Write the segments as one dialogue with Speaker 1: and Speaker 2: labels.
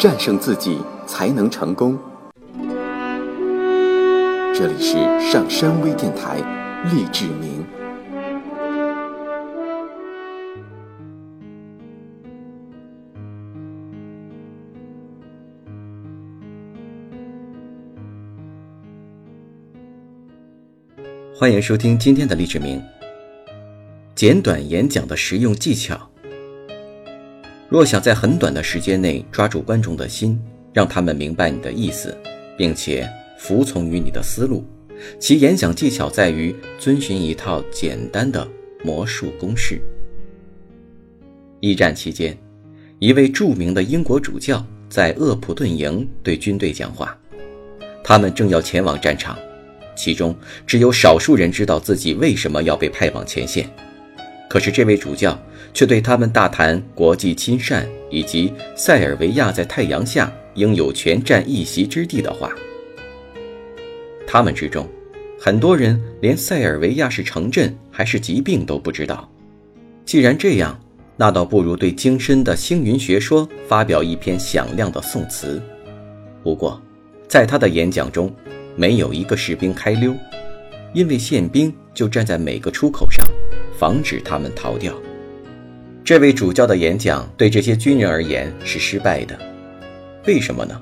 Speaker 1: 战胜自己才能成功。这里是上山微电台，励志明。
Speaker 2: 欢迎收听今天的励志明。简短演讲的实用技巧。若想在很短的时间内抓住观众的心，让他们明白你的意思，并且服从于你的思路，其演讲技巧在于遵循一套简单的魔术公式。一战期间，一位著名的英国主教在厄普顿营对军队讲话，他们正要前往战场。其中只有少数人知道自己为什么要被派往前线，可是这位主教却对他们大谈国际亲善以及塞尔维亚在太阳下应有权占一席之地的话。他们之中，很多人连塞尔维亚是城镇还是疾病都不知道。既然这样，那倒不如对精深的星云学说发表一篇响亮的宋词。不过，在他的演讲中。没有一个士兵开溜，因为宪兵就站在每个出口上，防止他们逃掉。这位主教的演讲对这些军人而言是失败的，为什么呢？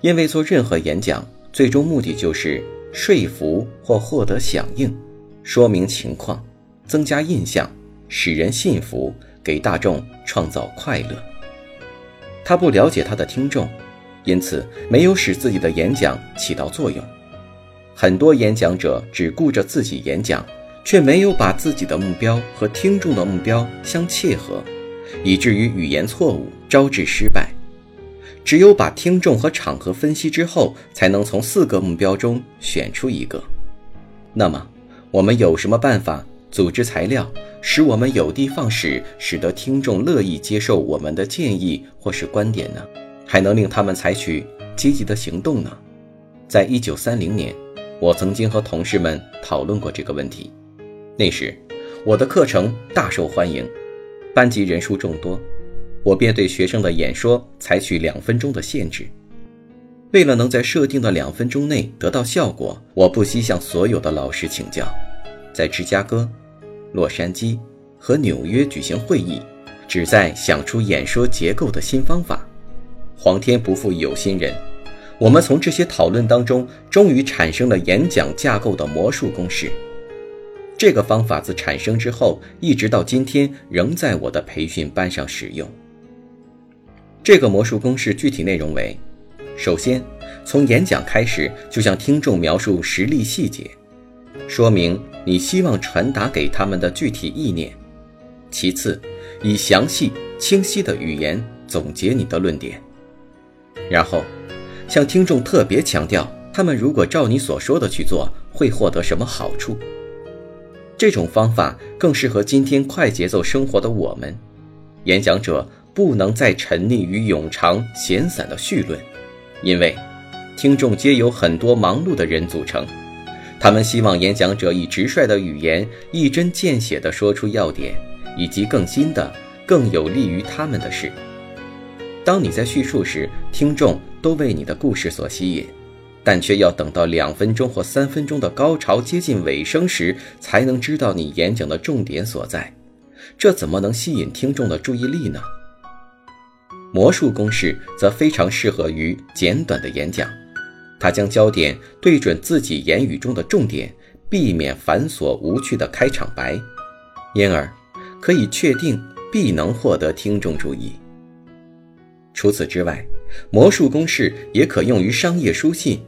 Speaker 2: 因为做任何演讲，最终目的就是说服或获得响应，说明情况，增加印象，使人信服，给大众创造快乐。他不了解他的听众，因此没有使自己的演讲起到作用。很多演讲者只顾着自己演讲，却没有把自己的目标和听众的目标相切合，以至于语言错误，招致失败。只有把听众和场合分析之后，才能从四个目标中选出一个。那么，我们有什么办法组织材料，使我们有的放矢，使得听众乐意接受我们的建议或是观点呢？还能令他们采取积极的行动呢？在一九三零年。我曾经和同事们讨论过这个问题，那时我的课程大受欢迎，班级人数众多，我便对学生的演说采取两分钟的限制。为了能在设定的两分钟内得到效果，我不惜向所有的老师请教，在芝加哥、洛杉矶和纽约举行会议，旨在想出演说结构的新方法。皇天不负有心人。我们从这些讨论当中，终于产生了演讲架构的魔术公式。这个方法自产生之后，一直到今天，仍在我的培训班上使用。这个魔术公式具体内容为：首先，从演讲开始就向听众描述实例细节，说明你希望传达给他们的具体意念；其次，以详细清晰的语言总结你的论点，然后。向听众特别强调，他们如果照你所说的去做，会获得什么好处。这种方法更适合今天快节奏生活的我们。演讲者不能再沉溺于冗长闲散的绪论，因为听众皆由很多忙碌的人组成，他们希望演讲者以直率的语言，一针见血地说出要点，以及更新的、更有利于他们的事。当你在叙述时，听众都为你的故事所吸引，但却要等到两分钟或三分钟的高潮接近尾声时，才能知道你演讲的重点所在。这怎么能吸引听众的注意力呢？魔术公式则非常适合于简短的演讲，它将焦点对准自己言语中的重点，避免繁琐无趣的开场白，因而可以确定必能获得听众注意。除此之外，魔术公式也可用于商业书信，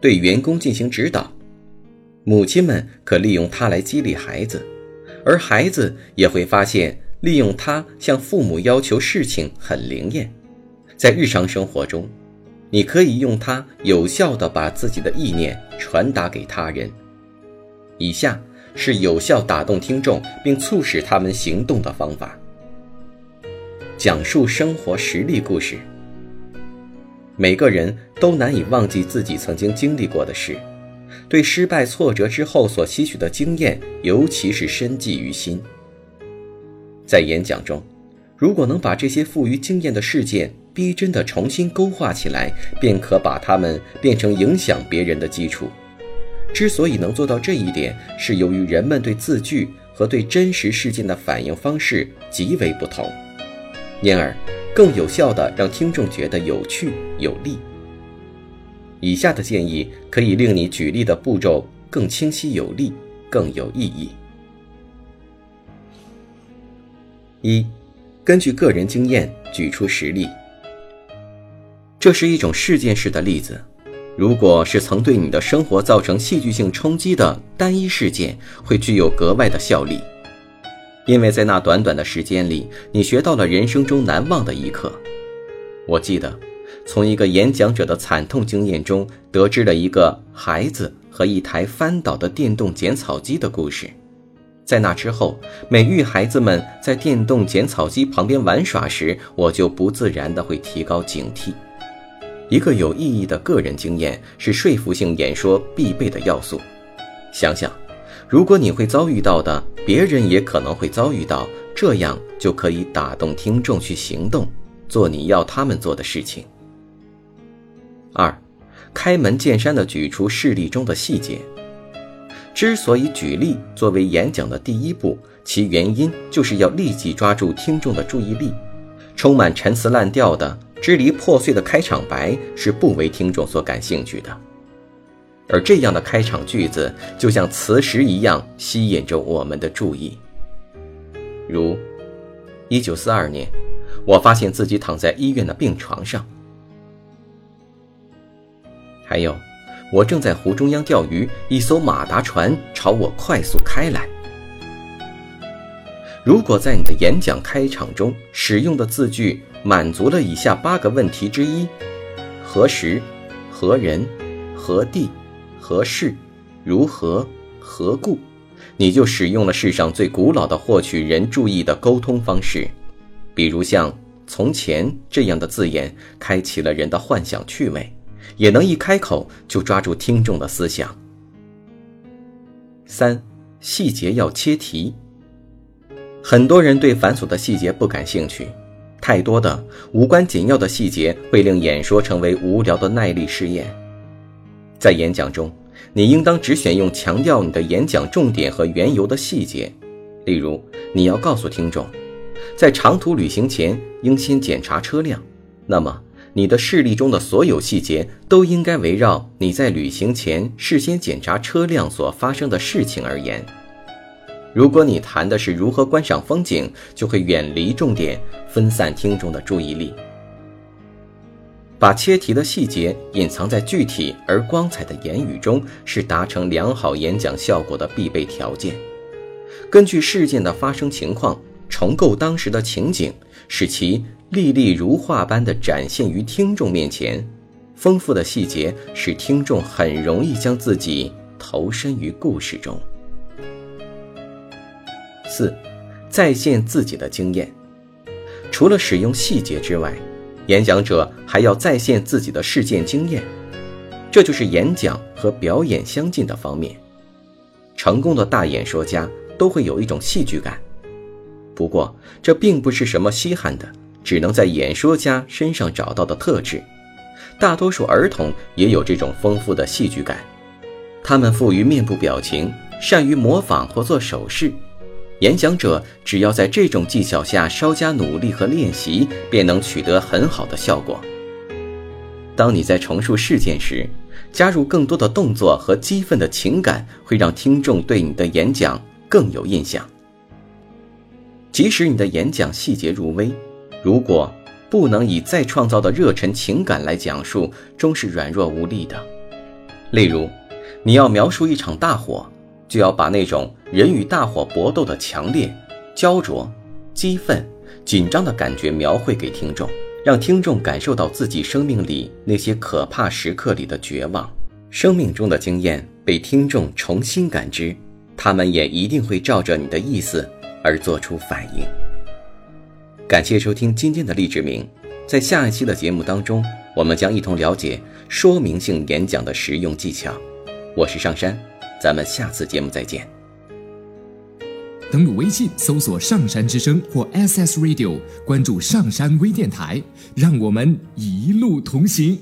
Speaker 2: 对员工进行指导。母亲们可利用它来激励孩子，而孩子也会发现利用它向父母要求事情很灵验。在日常生活中，你可以用它有效地把自己的意念传达给他人。以下是有效打动听众并促使他们行动的方法。讲述生活实例故事。每个人都难以忘记自己曾经经历过的事，对失败挫折之后所吸取的经验，尤其是深记于心。在演讲中，如果能把这些富于经验的事件逼真地重新勾画起来，便可把它们变成影响别人的基础。之所以能做到这一点，是由于人们对字句和对真实事件的反应方式极为不同，因而更有效地让听众觉得有趣有力。以下的建议可以令你举例的步骤更清晰有力，更有意义。一，根据个人经验举出实例。这是一种事件式的例子。如果是曾对你的生活造成戏剧性冲击的单一事件，会具有格外的效力，因为在那短短的时间里，你学到了人生中难忘的一课。我记得，从一个演讲者的惨痛经验中，得知了一个孩子和一台翻倒的电动剪草机的故事。在那之后，每遇孩子们在电动剪草机旁边玩耍时，我就不自然地会提高警惕。一个有意义的个人经验是说服性演说必备的要素。想想，如果你会遭遇到的，别人也可能会遭遇到，这样就可以打动听众去行动，做你要他们做的事情。二，开门见山的举出事例中的细节。之所以举例作为演讲的第一步，其原因就是要立即抓住听众的注意力，充满陈词滥调的。支离破碎的开场白是不为听众所感兴趣的，而这样的开场句子就像磁石一样吸引着我们的注意。如，一九四二年，我发现自己躺在医院的病床上。还有，我正在湖中央钓鱼，一艘马达船朝我快速开来。如果在你的演讲开场中使用的字句，满足了以下八个问题之一：何时、何人、何地、何事、如何、何故，你就使用了世上最古老的获取人注意的沟通方式。比如像“从前”这样的字眼，开启了人的幻想趣味，也能一开口就抓住听众的思想。三、细节要切题。很多人对繁琐的细节不感兴趣。太多的无关紧要的细节会令演说成为无聊的耐力试验。在演讲中，你应当只选用强调你的演讲重点和缘由的细节。例如，你要告诉听众，在长途旅行前应先检查车辆，那么你的事例中的所有细节都应该围绕你在旅行前事先检查车辆所发生的事情而言。如果你谈的是如何观赏风景，就会远离重点，分散听众的注意力。把切题的细节隐藏在具体而光彩的言语中，是达成良好演讲效果的必备条件。根据事件的发生情况，重构当时的情景，使其历历如画般的展现于听众面前。丰富的细节使听众很容易将自己投身于故事中。四，再现自己的经验。除了使用细节之外，演讲者还要再现自己的事件经验，这就是演讲和表演相近的方面。成功的大演说家都会有一种戏剧感，不过这并不是什么稀罕的，只能在演说家身上找到的特质。大多数儿童也有这种丰富的戏剧感，他们富于面部表情，善于模仿或做手势。演讲者只要在这种技巧下稍加努力和练习，便能取得很好的效果。当你在重述事件时，加入更多的动作和激愤的情感，会让听众对你的演讲更有印象。即使你的演讲细节入微，如果不能以再创造的热忱情感来讲述，终是软弱无力的。例如，你要描述一场大火。就要把那种人与大火搏斗的强烈、焦灼、激愤、紧张的感觉描绘给听众，让听众感受到自己生命里那些可怕时刻里的绝望。生命中的经验被听众重新感知，他们也一定会照着你的意思而做出反应。感谢收听今天的励志名，在下一期的节目当中，我们将一同了解说明性演讲的实用技巧。我是上山。咱们下次节目再见。
Speaker 3: 登录微信搜索“上山之声”或 SS Radio，关注上山微电台，让我们一路同行。